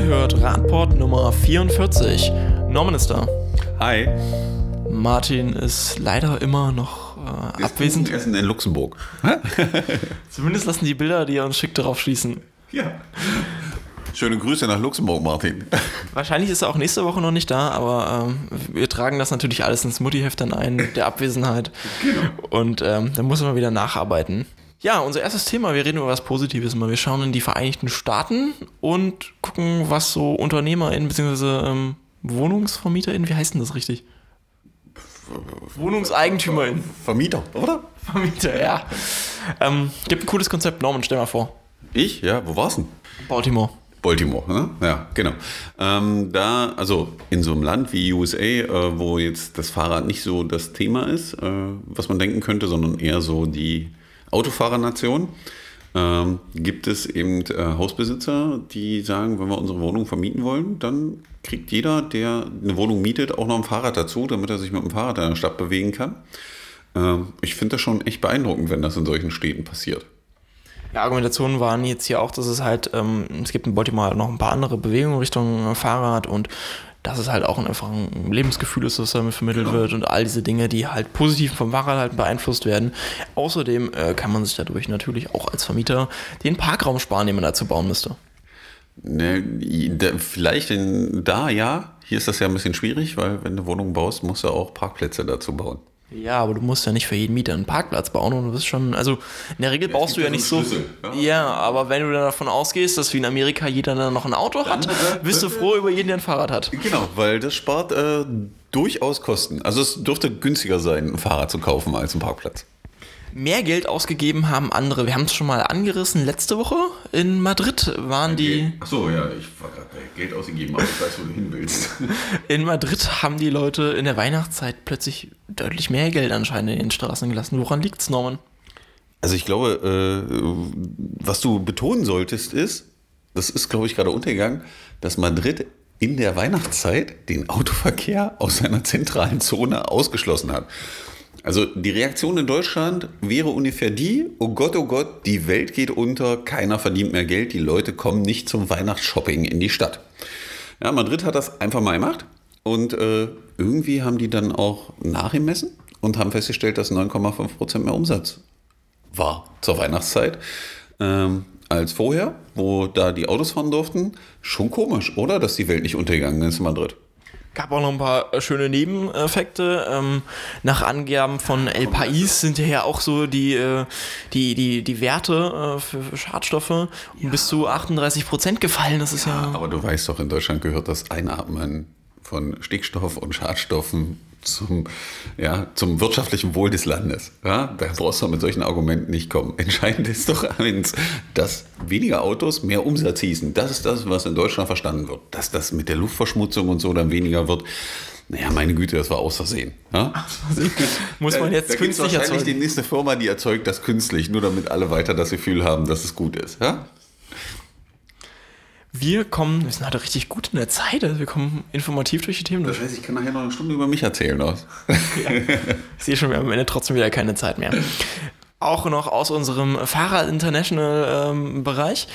Ihr hört Radport Nummer 44. Norman ist da. Hi. Martin ist leider immer noch äh, abwesend. Ist in Luxemburg. Zumindest lassen die Bilder, die er uns schickt, darauf schließen. Ja. Schöne Grüße nach Luxemburg, Martin. Wahrscheinlich ist er auch nächste Woche noch nicht da, aber ähm, wir tragen das natürlich alles ins Muttiheft dann ein, der Abwesenheit. Genau. Und ähm, dann muss man wieder nacharbeiten. Ja, unser erstes Thema, wir reden über was Positives mal. Wir schauen in die Vereinigten Staaten und gucken, was so UnternehmerInnen bzw. Ähm, WohnungsvermieterInnen, wie heißt denn das richtig? WohnungseigentümerInnen. Vermieter, oder? Vermieter, ja. Ähm, gibt ein cooles Konzept, Norman, stell mal vor. Ich? Ja, wo war's denn? Baltimore. Baltimore, ne? Ja, genau. Ähm, da, also in so einem Land wie USA, äh, wo jetzt das Fahrrad nicht so das Thema ist, äh, was man denken könnte, sondern eher so die Autofahrernation, ähm, gibt es eben äh, Hausbesitzer, die sagen, wenn wir unsere Wohnung vermieten wollen, dann kriegt jeder, der eine Wohnung mietet, auch noch ein Fahrrad dazu, damit er sich mit dem Fahrrad in der Stadt bewegen kann. Ähm, ich finde das schon echt beeindruckend, wenn das in solchen Städten passiert. Ja, Argumentationen waren jetzt hier auch, dass es halt, ähm, es gibt in Baltimore noch ein paar andere Bewegungen Richtung Fahrrad und dass es halt auch einfach ein Lebensgefühl ist, das damit vermittelt genau. wird und all diese Dinge, die halt positiv vom Fahrrad halt beeinflusst werden. Außerdem äh, kann man sich dadurch natürlich auch als Vermieter den Parkraum sparen, den man dazu bauen müsste. Ne, vielleicht in, da ja. Hier ist das ja ein bisschen schwierig, weil wenn du Wohnungen baust, musst du auch Parkplätze dazu bauen. Ja, aber du musst ja nicht für jeden Mieter einen Parkplatz bauen und du bist schon, also in der Regel ja, baust du ja nicht so. Ja. ja. aber wenn du dann davon ausgehst, dass wie in Amerika jeder dann noch ein Auto hat, dann, äh, bist du äh, froh über jeden, der ein Fahrrad hat. Genau, weil das spart äh, durchaus Kosten. Also es dürfte günstiger sein, ein Fahrrad zu kaufen als ein Parkplatz mehr Geld ausgegeben haben andere. Wir haben es schon mal angerissen. Letzte Woche in Madrid waren die. Achso, ja, ich war gerade Geld ausgegeben, aber ich weiß, wo du hin willst. In Madrid haben die Leute in der Weihnachtszeit plötzlich deutlich mehr Geld anscheinend in den Straßen gelassen. Woran liegt es, Norman? Also ich glaube, äh, was du betonen solltest, ist, das ist, glaube ich, gerade untergegangen, dass Madrid in der Weihnachtszeit den Autoverkehr aus seiner zentralen Zone ausgeschlossen hat. Also die Reaktion in Deutschland wäre ungefähr die, oh Gott, oh Gott, die Welt geht unter, keiner verdient mehr Geld, die Leute kommen nicht zum Weihnachtsshopping in die Stadt. Ja, Madrid hat das einfach mal gemacht und äh, irgendwie haben die dann auch nachgemessen und haben festgestellt, dass 9,5% mehr Umsatz war zur Weihnachtszeit ähm, als vorher, wo da die Autos fahren durften. Schon komisch, oder? Dass die Welt nicht untergegangen ist in Madrid. Gab auch noch ein paar äh, schöne Nebeneffekte. Ähm, nach Angaben von El Pais sind ja auch so die, äh, die, die, die Werte äh, für Schadstoffe um ja. bis zu 38 Prozent gefallen. Das ist ja, ja. Aber du weißt doch, in Deutschland gehört das Einatmen von Stickstoff und Schadstoffen zum, ja, zum wirtschaftlichen Wohl des Landes. Ja, da brauchst du mit solchen Argumenten nicht kommen. Entscheidend ist doch eins, dass weniger Autos mehr Umsatz hießen. Das ist das, was in Deutschland verstanden wird. Dass das mit der Luftverschmutzung und so dann weniger wird. Naja, meine Güte, das war aus Versehen. Ja? Muss man jetzt da, künstlich wahrscheinlich erzeugen. die nächste Firma, die erzeugt das künstlich, nur damit alle weiter das Gefühl haben, dass es gut ist. Ja? Wir kommen, wir sind heute richtig gut in der Zeit, also wir kommen informativ durch die Themen durch. Das heißt, ich kann nachher noch eine Stunde über mich erzählen. Aus. Ja. Ich sehe schon, wir haben am Ende trotzdem wieder keine Zeit mehr. Auch noch aus unserem Fahrrad International ähm, Bereich.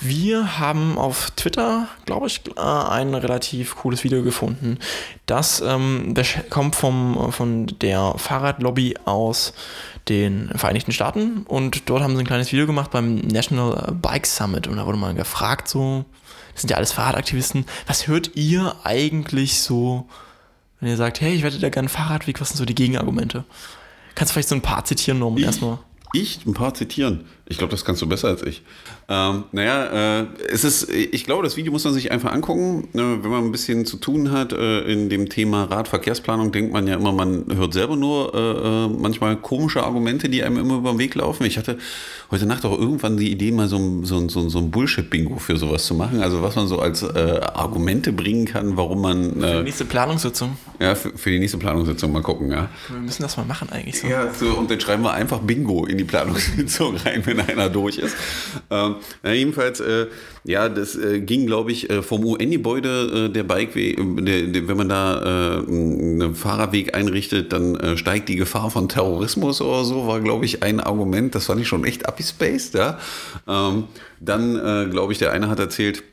Wir haben auf Twitter, glaube ich, äh, ein relativ cooles Video gefunden. Das ähm, kommt vom, von der Fahrradlobby aus den Vereinigten Staaten und dort haben sie ein kleines Video gemacht beim National Bike Summit und da wurde mal gefragt, so, das sind ja alles Fahrradaktivisten. Was hört ihr eigentlich so, wenn ihr sagt, hey, ich werde da gerne Fahrradweg, was sind so die Gegenargumente? Kannst du vielleicht so ein paar zitieren, Norman, erstmal? Ich ein paar zitieren. Ich glaube, das kannst du besser als ich. Ähm, naja, äh, es ist, ich glaube, das Video muss man sich einfach angucken. Ne, wenn man ein bisschen zu tun hat äh, in dem Thema Radverkehrsplanung, denkt man ja immer, man hört selber nur äh, äh, manchmal komische Argumente, die einem immer über den Weg laufen. Ich hatte heute Nacht auch irgendwann die Idee, mal so, so, so, so ein Bullshit-Bingo für sowas zu machen. Also was man so als äh, Argumente bringen kann, warum man... für die nächste Planungssitzung. Ja, für, für, die nächste Planungssitzung mal gucken, ja. Wir müssen das mal machen eigentlich so. Ja, so, und dann schreiben wir einfach Bingo in die Planungssitzung rein, wenn einer durch ist. Ähm, na, jedenfalls, äh, ja, das äh, ging, glaube ich, äh, vom UN-Gebäude äh, der Bikeweg, äh, der, der, wenn man da äh, einen Fahrradweg einrichtet, dann steigt die Gefahr von Terrorismus oder so, war, glaube ich, ein Argument. Das fand ich schon echt abgespaced, ja. Ähm, dann, glaube ich, der eine hat erzählt, äh,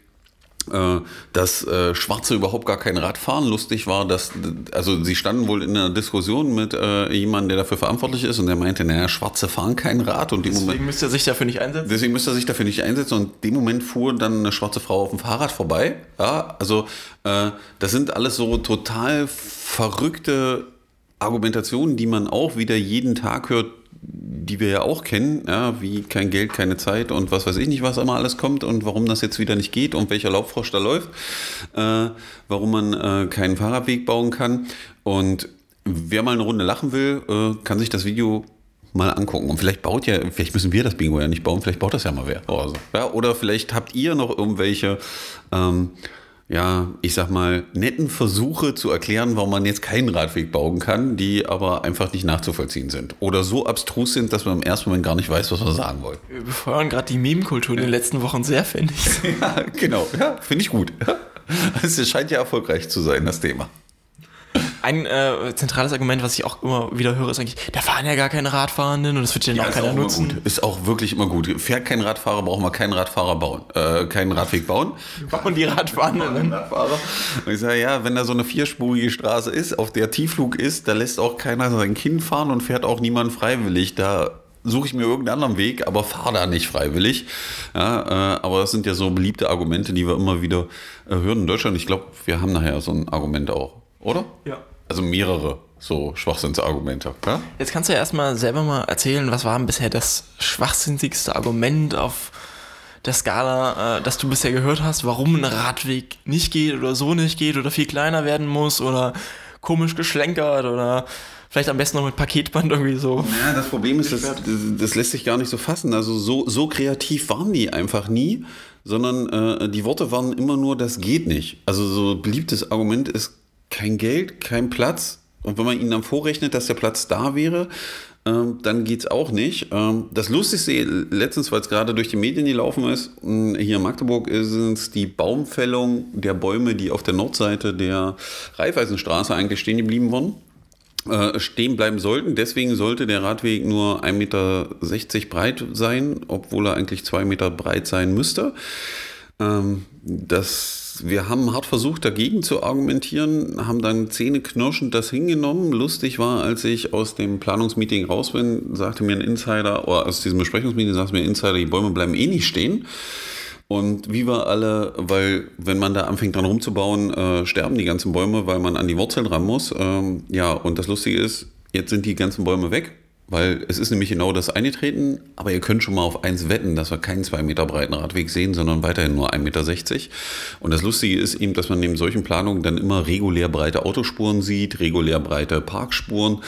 dass äh, Schwarze überhaupt gar kein Rad fahren. Lustig war, dass, also sie standen wohl in einer Diskussion mit äh, jemandem, der dafür verantwortlich ist und der meinte, naja, Schwarze fahren kein Rad. Und deswegen Moment, müsste er sich dafür nicht einsetzen? Deswegen müsste er sich dafür nicht einsetzen und in dem Moment fuhr dann eine schwarze Frau auf dem Fahrrad vorbei. Ja, also äh, das sind alles so total verrückte Argumentationen, die man auch wieder jeden Tag hört, die wir ja auch kennen, ja, wie kein Geld, keine Zeit und was weiß ich nicht, was immer alles kommt und warum das jetzt wieder nicht geht und welcher Laubfrosch da läuft, äh, warum man äh, keinen Fahrradweg bauen kann. Und wer mal eine Runde lachen will, äh, kann sich das Video mal angucken. Und vielleicht baut ja, vielleicht müssen wir das Bingo ja nicht bauen, vielleicht baut das ja mal wer. Oder, so. ja, oder vielleicht habt ihr noch irgendwelche ähm, ja, ich sag mal, netten Versuche zu erklären, warum man jetzt keinen Radweg bauen kann, die aber einfach nicht nachzuvollziehen sind. Oder so abstrus sind, dass man im ersten Moment gar nicht weiß, was wir sagen wollen. Wir befeuern gerade die Meme-Kultur in den letzten Wochen sehr, finde ich. ja, genau. Ja, finde ich gut. Es scheint ja erfolgreich zu sein, das Thema. Ein äh, zentrales Argument, was ich auch immer wieder höre, ist eigentlich, da fahren ja gar keine Radfahrenden und das wird ja, auch keiner nutzen. Ist auch wirklich immer gut. Fährt kein Radfahrer, brauchen wir keinen Radfahrer bauen, äh, keinen Radweg bauen. Bauen die Radfahrenden. Radfahrer. Und ich sage, ja, wenn da so eine vierspurige Straße ist, auf der Tiefflug ist, da lässt auch keiner sein Kind fahren und fährt auch niemand freiwillig. Da suche ich mir irgendeinen anderen Weg, aber fahre da nicht freiwillig. Ja, äh, aber das sind ja so beliebte Argumente, die wir immer wieder äh, hören in Deutschland. Ich glaube, wir haben nachher so ein Argument auch, oder? Ja. Also mehrere so Schwachsinnsargumente. Ja? Jetzt kannst du ja erstmal selber mal erzählen, was war denn bisher das schwachsinnigste Argument auf der Skala, äh, das du bisher gehört hast, warum ein Radweg nicht geht oder so nicht geht oder viel kleiner werden muss oder komisch geschlenkert oder vielleicht am besten noch mit Paketband irgendwie so. Ja, das Problem ist, das, das lässt sich gar nicht so fassen. Also so, so kreativ waren die einfach nie, sondern äh, die Worte waren immer nur, das geht nicht. Also so beliebtes Argument ist kein Geld, kein Platz. Und wenn man ihnen dann vorrechnet, dass der Platz da wäre, ähm, dann geht es auch nicht. Ähm, das Lustigste letztens, weil es gerade durch die Medien gelaufen ist, hier in Magdeburg ist es die Baumfällung der Bäume, die auf der Nordseite der Raiffeisenstraße eigentlich stehen geblieben waren. Äh, stehen bleiben sollten. Deswegen sollte der Radweg nur 1,60 Meter breit sein, obwohl er eigentlich 2 Meter breit sein müsste. Ähm, das, wir haben hart versucht, dagegen zu argumentieren, haben dann zähneknirschend das hingenommen. Lustig war, als ich aus dem Planungsmeeting raus bin, sagte mir ein Insider, oder aus diesem Besprechungsmeeting sagte mir ein Insider, die Bäume bleiben eh nicht stehen. Und wie wir alle, weil wenn man da anfängt dran rumzubauen, äh, sterben die ganzen Bäume, weil man an die Wurzeln ran muss. Ähm, ja, und das Lustige ist, jetzt sind die ganzen Bäume weg. Weil es ist nämlich genau das eingetreten, aber ihr könnt schon mal auf eins wetten, dass wir keinen zwei Meter breiten Radweg sehen, sondern weiterhin nur 1,60 Meter. Und das Lustige ist eben, dass man neben solchen Planungen dann immer regulär breite Autospuren sieht, regulär breite Parkspuren.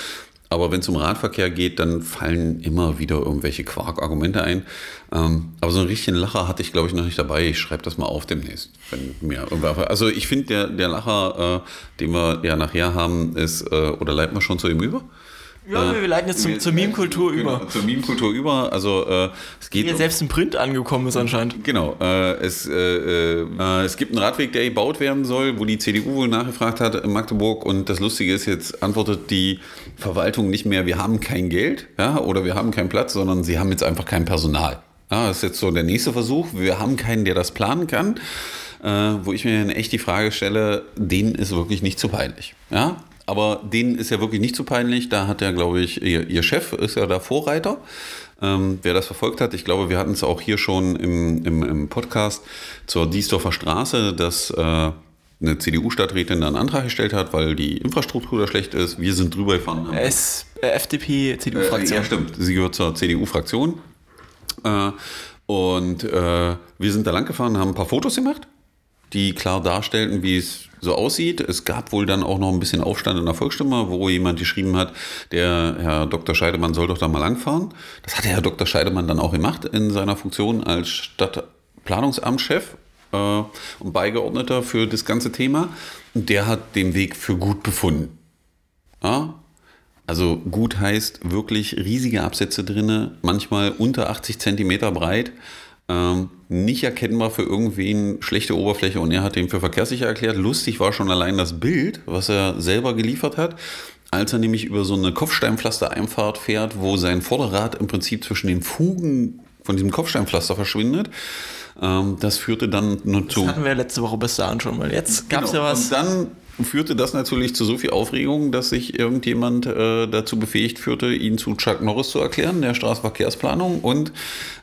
Aber wenn es um Radverkehr geht, dann fallen immer wieder irgendwelche Quark-Argumente ein. Ähm, aber so einen richtigen Lacher hatte ich, glaube ich, noch nicht dabei. Ich schreibe das mal auf demnächst. Wenn mir also ich finde, der, der Lacher, äh, den wir ja nachher haben, ist, äh, oder leiten wir schon zu ihm über? Ja, wir leiten jetzt zum, zur Meme-Kultur genau, über. Zur Meme-Kultur über. Also äh, es geht. Wie selbst im Print angekommen ist anscheinend. Genau. Äh, es, äh, äh, es gibt einen Radweg, der gebaut werden soll, wo die CDU wohl nachgefragt hat in Magdeburg. Und das Lustige ist, jetzt antwortet die Verwaltung nicht mehr, wir haben kein Geld ja, oder wir haben keinen Platz, sondern sie haben jetzt einfach kein Personal. Ja, das ist jetzt so der nächste Versuch. Wir haben keinen, der das planen kann. Äh, wo ich mir echt die Frage stelle, denen ist wirklich nicht zu peinlich. Ja? Aber denen ist ja wirklich nicht so peinlich. Da hat ja, glaube ich, ihr, ihr, Chef ist ja der Vorreiter. Ähm, wer das verfolgt hat, ich glaube, wir hatten es auch hier schon im, im, im Podcast zur Diesdorfer Straße, dass äh, eine CDU-Stadträtin einen Antrag gestellt hat, weil die Infrastruktur da schlecht ist. Wir sind drüber gefahren. S äh, FDP, CDU-Fraktion. Äh, ja, stimmt. Sie gehört zur CDU-Fraktion. Äh, und äh, wir sind da lang gefahren, haben ein paar Fotos gemacht, die klar darstellten, wie es so aussieht. Es gab wohl dann auch noch ein bisschen Aufstand in der Volksstimme, wo jemand geschrieben hat, der Herr Dr. Scheidemann soll doch da mal langfahren. Das hat der Herr Dr. Scheidemann dann auch gemacht in seiner Funktion als Stadtplanungsamtschef äh, und Beigeordneter für das ganze Thema. Und der hat den Weg für gut befunden. Ja? Also gut heißt wirklich riesige Absätze drinne, manchmal unter 80 Zentimeter breit ähm, nicht erkennbar für irgendwen schlechte Oberfläche und er hat den für verkehrssicher erklärt. Lustig war schon allein das Bild, was er selber geliefert hat, als er nämlich über so eine Kopfsteinpflaster-Einfahrt fährt, wo sein Vorderrad im Prinzip zwischen den Fugen von diesem Kopfsteinpflaster verschwindet. Ähm, das führte dann nur zu. Das hatten wir letzte Woche bis dahin schon mal. Jetzt gab es Genau. ja was. Und dann führte das natürlich zu so viel Aufregung, dass sich irgendjemand äh, dazu befähigt führte, ihn zu Chuck Norris zu erklären, der Straßenverkehrsplanung, und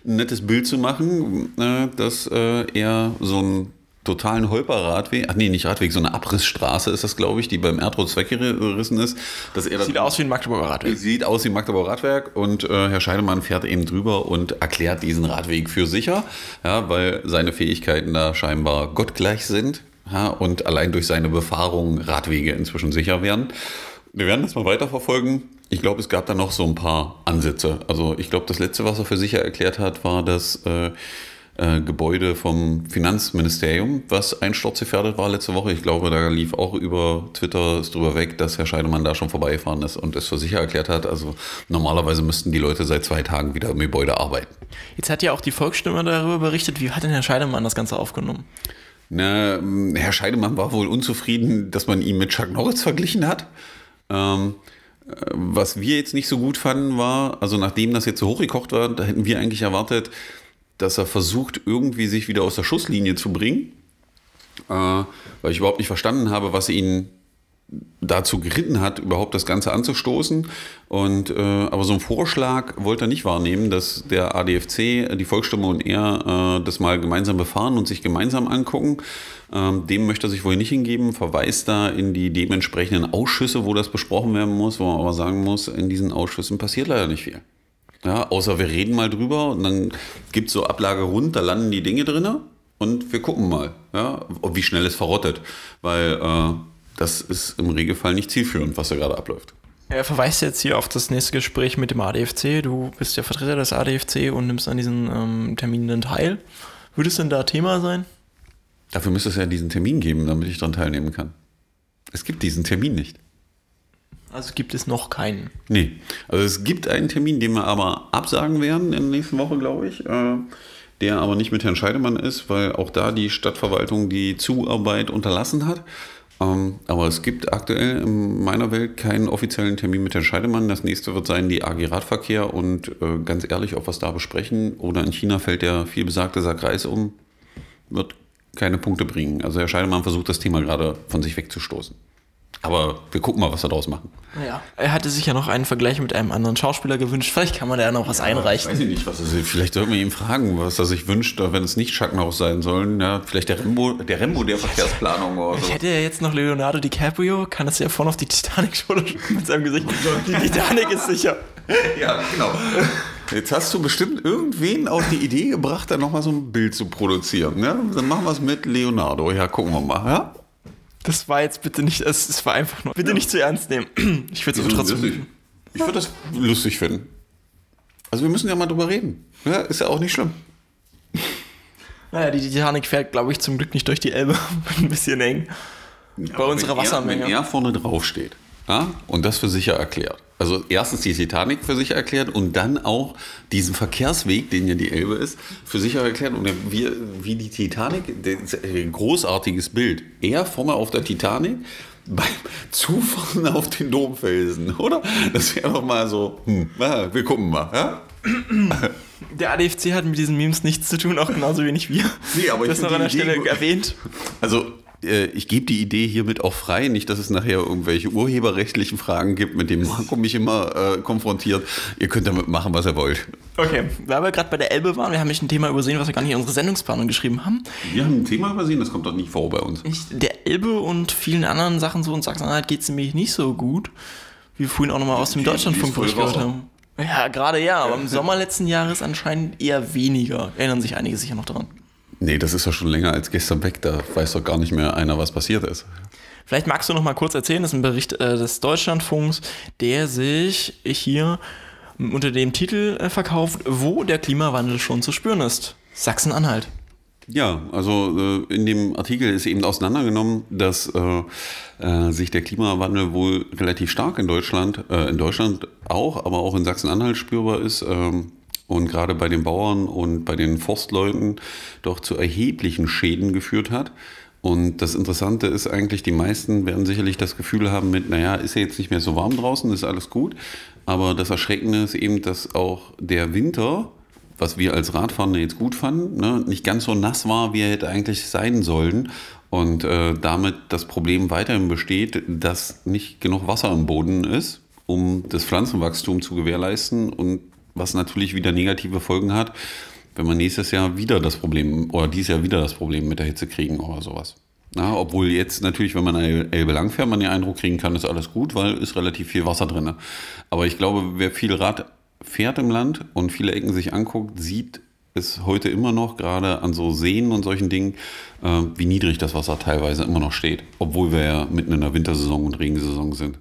ein nettes Bild zu machen, äh, dass äh, er so einen totalen Holperradweg, ach nee, nicht Radweg, so eine Abrissstraße ist das, glaube ich, die beim Erdrutz weggerissen ist, dass er Sieht aus wie ein Magdeburger Radweg. Sieht aus wie Magdeburger Radwerk und äh, Herr Scheidemann fährt eben drüber und erklärt diesen Radweg für sicher, ja, weil seine Fähigkeiten da scheinbar gottgleich sind ja, und allein durch seine Befahrung Radwege inzwischen sicher werden. Wir werden das mal weiterverfolgen. Ich glaube, es gab da noch so ein paar Ansätze. Also ich glaube, das letzte, was er für sicher erklärt hat, war das äh, äh, Gebäude vom Finanzministerium, was einsturzgefährdet war letzte Woche. Ich glaube, da lief auch über Twitter drüber weg, dass Herr Scheidemann da schon vorbeigefahren ist und es für sicher erklärt hat. Also normalerweise müssten die Leute seit zwei Tagen wieder im Gebäude arbeiten. Jetzt hat ja auch die Volksstimme darüber berichtet. Wie hat denn Herr Scheidemann das Ganze aufgenommen? Na, Herr Scheidemann war wohl unzufrieden, dass man ihn mit Chuck Norris verglichen hat. Ähm, äh, was wir jetzt nicht so gut fanden, war, also nachdem das jetzt so hochgekocht war, da hätten wir eigentlich erwartet, dass er versucht, irgendwie sich wieder aus der Schusslinie zu bringen. Äh, weil ich überhaupt nicht verstanden habe, was ihn dazu geritten hat, überhaupt das Ganze anzustoßen. Und, äh, aber so einen Vorschlag wollte er nicht wahrnehmen, dass der ADFC, die Volksstimme und er äh, das mal gemeinsam befahren und sich gemeinsam angucken. Ähm, dem möchte er sich wohl nicht hingeben, verweist da in die dementsprechenden Ausschüsse, wo das besprochen werden muss, wo man aber sagen muss, in diesen Ausschüssen passiert leider nicht viel. Ja, außer wir reden mal drüber und dann gibt es so Ablage rund, da landen die Dinge drin und wir gucken mal, ja, wie schnell es verrottet. Weil äh, das ist im Regelfall nicht zielführend, was da gerade abläuft. Er verweist jetzt hier auf das nächste Gespräch mit dem ADFC. Du bist ja Vertreter des ADFC und nimmst an diesen ähm, Terminen teil. Würde es denn da Thema sein? Dafür müsste es ja diesen Termin geben, damit ich daran teilnehmen kann. Es gibt diesen Termin nicht. Also gibt es noch keinen. Nee, also es gibt einen Termin, den wir aber absagen werden in der nächsten Woche, glaube ich, äh, der aber nicht mit Herrn Scheidemann ist, weil auch da die Stadtverwaltung die Zuarbeit unterlassen hat. Ähm, aber es gibt aktuell in meiner Welt keinen offiziellen Termin mit Herrn Scheidemann. Das nächste wird sein die AG Radverkehr und äh, ganz ehrlich, ob wir es da besprechen oder in China fällt der vielbesagte Sack Reis um, wird keine Punkte bringen. Also Herr Scheidemann versucht das Thema gerade von sich wegzustoßen. Aber wir gucken mal, was wir daraus machen. Naja. Er hatte sich ja noch einen Vergleich mit einem anderen Schauspieler gewünscht. Vielleicht kann man da ja noch was einreichen. Weiß ich nicht, was sich, vielleicht sollten wir ihn fragen, was er sich wünscht, wenn es nicht Norris sein sollen. Ja, vielleicht der Rembo, der Rembo der Verkehrsplanung oder so. Ich hätte ja jetzt noch Leonardo DiCaprio, kann das ja vorne auf die Titanic schon mit seinem Gesicht. Die Titanic ist sicher. Ja, genau. Jetzt hast du bestimmt irgendwen auf die Idee gebracht, da nochmal so ein Bild zu produzieren. Ne? Dann machen wir es mit Leonardo. Ja, gucken wir mal. Ja? Das war jetzt bitte nicht, es, es war einfach nur. Bitte nicht zu ernst nehmen. Ich würde es aber trotzdem. Ich würde das lustig finden. Also wir müssen ja mal drüber reden. Ja, ist ja auch nicht schlimm. Naja, die Titanic fährt, glaube ich, zum Glück nicht durch die Elbe. Ein bisschen eng. Bei Aber unserer wenn er- Wassermenge. Wenn er vorne drauf steht ja, und das für sicher erklärt. Also erstens die Titanic für sicher erklärt und dann auch diesen Verkehrsweg, den ja die Elbe ist, für sicher erklärt. Und wie, wie die Titanic, ein großartiges Bild. Er vorne auf der Titanic beim Zufahren auf den Domfelsen, oder? Das wäre doch mal so, hm, na, wir gucken mal. Ja? Der ADFC hat mit diesen Memes nichts zu tun, auch genauso wenig wir. Nee, aber ich das noch find an der Idee Stelle erwähnt. Also, ich gebe die Idee hiermit auch frei. Nicht, dass es nachher irgendwelche urheberrechtlichen Fragen gibt, mit denen Marco mich immer äh, konfrontiert. Ihr könnt damit machen, was ihr wollt. Okay, weil wir gerade bei der Elbe waren, wir haben nicht ein Thema übersehen, was wir gar nicht in unsere Sendungsplanung geschrieben haben. Wir haben ein Thema übersehen, das kommt doch nicht vor bei uns. Ich, der Elbe und vielen anderen Sachen so in Sachsen-Anhalt geht es nämlich nicht so gut, wie wir vorhin auch nochmal aus dem Deutschlandfunk gehört haben. Ja, gerade ja, aber im Sommer letzten Jahres anscheinend eher weniger. Erinnern sich einige sicher noch daran. Nee, das ist ja schon länger als gestern weg. Da weiß doch gar nicht mehr einer, was passiert ist. Vielleicht magst du noch mal kurz erzählen, das ist ein Bericht äh, des Deutschlandfunks, der sich hier unter dem Titel äh, verkauft, wo der Klimawandel schon zu spüren ist. Sachsen-Anhalt. Ja, also äh, in dem Artikel ist eben auseinandergenommen, dass äh, äh, sich der Klimawandel wohl relativ stark in Deutschland, äh, in Deutschland auch, aber auch in Sachsen-Anhalt spürbar ist ähm, und gerade bei den Bauern und bei den Forstleuten doch zu erheblichen Schäden geführt hat. Und das Interessante ist eigentlich, die meisten werden sicherlich das Gefühl haben mit, naja, ist ja jetzt nicht mehr so warm draußen, ist alles gut. Aber das Erschreckende ist eben, dass auch der Winter was wir als Radfahrende jetzt gut fanden, ne, nicht ganz so nass war, wie er hätte eigentlich sein sollen. Und äh, damit das Problem weiterhin besteht, dass nicht genug Wasser im Boden ist, um das Pflanzenwachstum zu gewährleisten und was natürlich wieder negative Folgen hat, wenn wir nächstes Jahr wieder das Problem oder dieses Jahr wieder das Problem mit der Hitze kriegen oder sowas. Na, obwohl jetzt natürlich, wenn man Elbe lang fährt, man den Eindruck kriegen kann, ist alles gut, weil ist relativ viel Wasser drin. Aber ich glaube, wer viel Rad fährt im Land und viele Ecken sich anguckt, sieht es heute immer noch, gerade an so Seen und solchen Dingen, äh, wie niedrig das Wasser teilweise immer noch steht, obwohl wir ja mitten in der Wintersaison und Regensaison sind.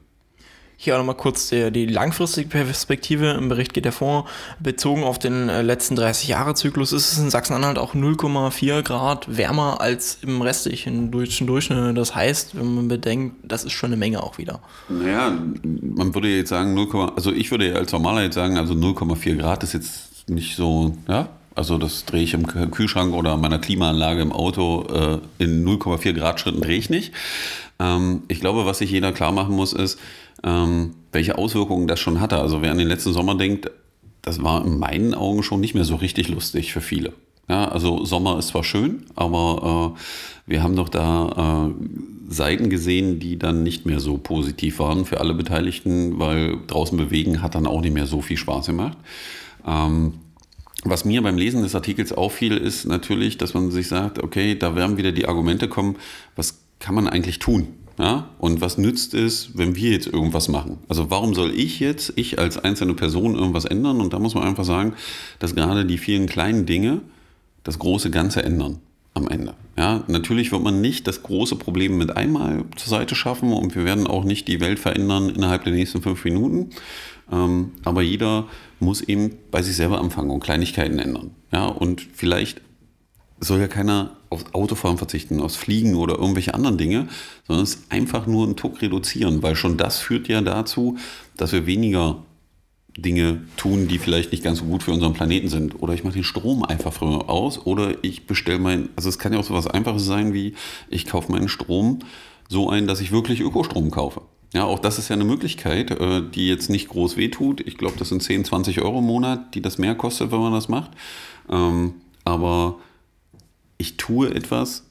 Hier auch nochmal kurz die, die, langfristige Perspektive. Im Bericht geht hervor, bezogen auf den äh, letzten 30-Jahre-Zyklus ist es in Sachsen-Anhalt auch 0,4 Grad wärmer als im restlichen deutschen Durchschnitt. Das heißt, wenn man bedenkt, das ist schon eine Menge auch wieder. Naja, man würde jetzt sagen, 0, also ich würde als Normaler jetzt sagen, also 0,4 Grad ist jetzt nicht so, ja, also das drehe ich im Kühlschrank oder meiner Klimaanlage im Auto äh, in 0,4 Grad Schritten drehe ich nicht. Ähm, ich glaube, was sich jeder klar machen muss, ist, ähm, welche Auswirkungen das schon hatte. Also wer an den letzten Sommer denkt, das war in meinen Augen schon nicht mehr so richtig lustig für viele. Ja, also Sommer ist zwar schön, aber äh, wir haben doch da äh, Seiten gesehen, die dann nicht mehr so positiv waren für alle Beteiligten, weil draußen bewegen hat dann auch nicht mehr so viel Spaß gemacht. Ähm, was mir beim Lesen des Artikels auffiel, ist natürlich, dass man sich sagt, okay, da werden wieder die Argumente kommen, was kann man eigentlich tun? Ja? Und was nützt es, wenn wir jetzt irgendwas machen? Also warum soll ich jetzt, ich als einzelne Person irgendwas ändern? Und da muss man einfach sagen, dass gerade die vielen kleinen Dinge das große Ganze ändern am Ende. Ja, natürlich wird man nicht das große Problem mit einmal zur Seite schaffen und wir werden auch nicht die Welt verändern innerhalb der nächsten fünf Minuten. Ähm, aber jeder muss eben bei sich selber anfangen und Kleinigkeiten ändern. Ja, und vielleicht soll ja keiner aufs Autofahren verzichten, aufs Fliegen oder irgendwelche anderen Dinge, sondern es einfach nur einen Tuck reduzieren, weil schon das führt ja dazu, dass wir weniger Dinge tun, die vielleicht nicht ganz so gut für unseren Planeten sind. Oder ich mache den Strom einfach früher aus oder ich bestelle mein, also es kann ja auch so was Einfaches sein wie, ich kaufe meinen Strom so ein, dass ich wirklich Ökostrom kaufe. Ja, auch das ist ja eine Möglichkeit, äh, die jetzt nicht groß wehtut. Ich glaube, das sind 10, 20 Euro im Monat, die das mehr kostet, wenn man das macht. Ähm, aber ich tue etwas,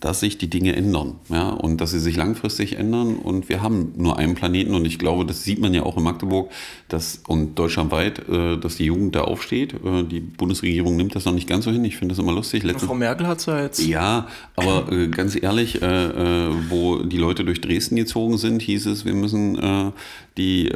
dass sich die Dinge ändern, ja, und dass sie sich langfristig ändern. Und wir haben nur einen Planeten und ich glaube, das sieht man ja auch in Magdeburg dass, und deutschlandweit, äh, dass die Jugend da aufsteht. Äh, die Bundesregierung nimmt das noch nicht ganz so hin. Ich finde das immer lustig. Letzte, Frau Merkel hat es ja jetzt. Ja, aber äh, ganz ehrlich, äh, äh, wo die Leute durch Dresden gezogen sind, hieß es, wir müssen äh, die,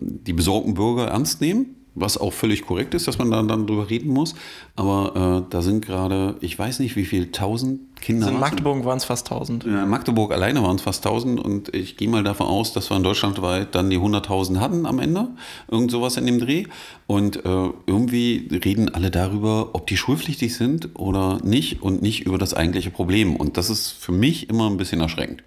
die besorgten Bürger ernst nehmen was auch völlig korrekt ist, dass man da dann drüber reden muss. Aber äh, da sind gerade, ich weiß nicht, wie viel, tausend Kinder. Also in Magdeburg waren es fast tausend. Ja, in Magdeburg alleine waren es fast tausend und ich gehe mal davon aus, dass wir in Deutschland weit dann die 100.000 hatten am Ende. Irgend sowas in dem Dreh. Und äh, irgendwie reden alle darüber, ob die schulpflichtig sind oder nicht und nicht über das eigentliche Problem. Und das ist für mich immer ein bisschen erschreckend.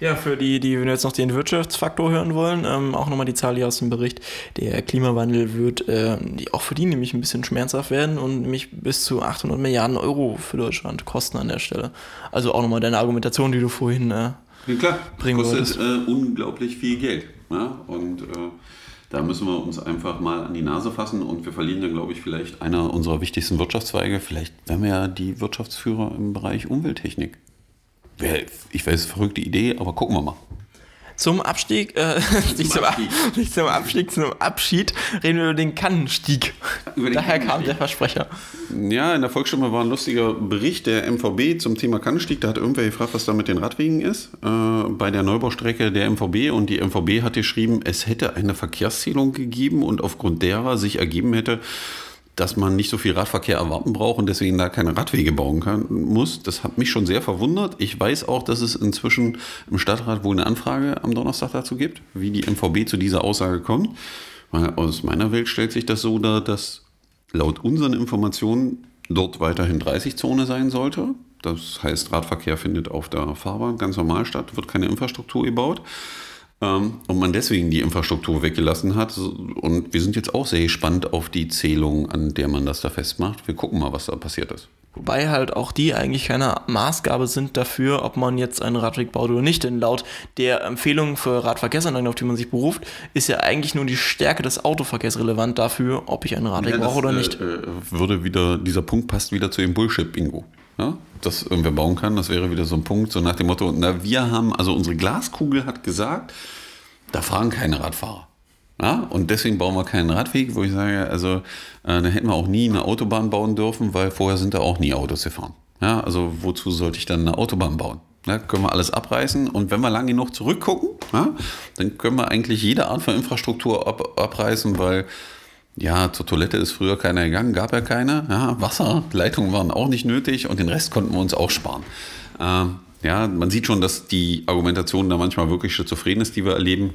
Ja, für die, die jetzt noch den Wirtschaftsfaktor hören wollen, ähm, auch nochmal die Zahl hier aus dem Bericht. Der Klimawandel wird äh, auch für die nämlich ein bisschen schmerzhaft werden und nämlich bis zu 800 Milliarden Euro für Deutschland kosten an der Stelle. Also auch nochmal deine Argumentation, die du vorhin äh, ja, klar. bringen kostet äh, unglaublich viel Geld. Ja? Und äh, da müssen wir uns einfach mal an die Nase fassen und wir verlieren dann, glaube ich, vielleicht einer unserer wichtigsten Wirtschaftszweige. Vielleicht werden wir ja die Wirtschaftsführer im Bereich Umwelttechnik ich weiß, verrückte Idee, aber gucken wir mal. Zum Abstieg, äh, nicht, zum Abstieg. nicht zum Abstieg, zum Abschied reden wir über den Kannenstieg. Über den Daher kam der Versprecher. Ja, in der Volksstimme war ein lustiger Bericht der MVB zum Thema Kannenstieg. Da hat irgendwer gefragt, was da mit den Radwegen ist. Äh, bei der Neubaustrecke der MVB. Und die MVB hat geschrieben, es hätte eine Verkehrszählung gegeben und aufgrund derer sich ergeben hätte, dass man nicht so viel Radverkehr erwarten braucht und deswegen da keine Radwege bauen kann, muss. Das hat mich schon sehr verwundert. Ich weiß auch, dass es inzwischen im Stadtrat wohl eine Anfrage am Donnerstag dazu gibt, wie die MVB zu dieser Aussage kommt. Aus meiner Welt stellt sich das so dar, dass laut unseren Informationen dort weiterhin 30-Zone sein sollte. Das heißt, Radverkehr findet auf der Fahrbahn ganz normal statt, wird keine Infrastruktur gebaut. Ähm, und man deswegen die Infrastruktur weggelassen hat. Und wir sind jetzt auch sehr gespannt auf die Zählung, an der man das da festmacht. Wir gucken mal, was da passiert ist. Wobei halt auch die eigentlich keine Maßgabe sind dafür, ob man jetzt einen Radweg baut oder nicht. Denn laut der Empfehlung für Radverkehrsanlagen, auf die man sich beruft, ist ja eigentlich nur die Stärke des Autoverkehrs relevant dafür, ob ich einen Radweg ja, brauche oder nicht. Äh, würde wieder, dieser Punkt passt wieder zu dem Bullshit-Bingo. Ja? Das irgendwer bauen kann, das wäre wieder so ein Punkt, so nach dem Motto, na, wir haben, also unsere Glaskugel hat gesagt, da fahren keine Radfahrer. Ja, und deswegen bauen wir keinen Radweg, wo ich sage, also äh, da hätten wir auch nie eine Autobahn bauen dürfen, weil vorher sind da auch nie Autos gefahren. Ja, also wozu sollte ich dann eine Autobahn bauen? Ja, können wir alles abreißen und wenn wir lang genug zurückgucken, ja, dann können wir eigentlich jede Art von Infrastruktur ab, abreißen, weil ja, zur Toilette ist früher keiner gegangen, gab ja keine. Ja, Wasser, Leitungen waren auch nicht nötig und den Rest konnten wir uns auch sparen. Ähm, ja, man sieht schon, dass die Argumentation da manchmal wirklich schizophren ist, die wir erleben.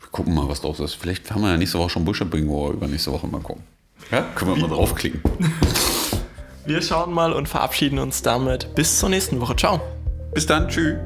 Wir gucken mal, was draus ist. Vielleicht haben wir ja nächste Woche schon Bullshit-Bingo, über nächste Woche mal gucken. Ja, können wir mal draufklicken. Wir schauen mal und verabschieden uns damit. Bis zur nächsten Woche. Ciao. Bis dann. Tschüss.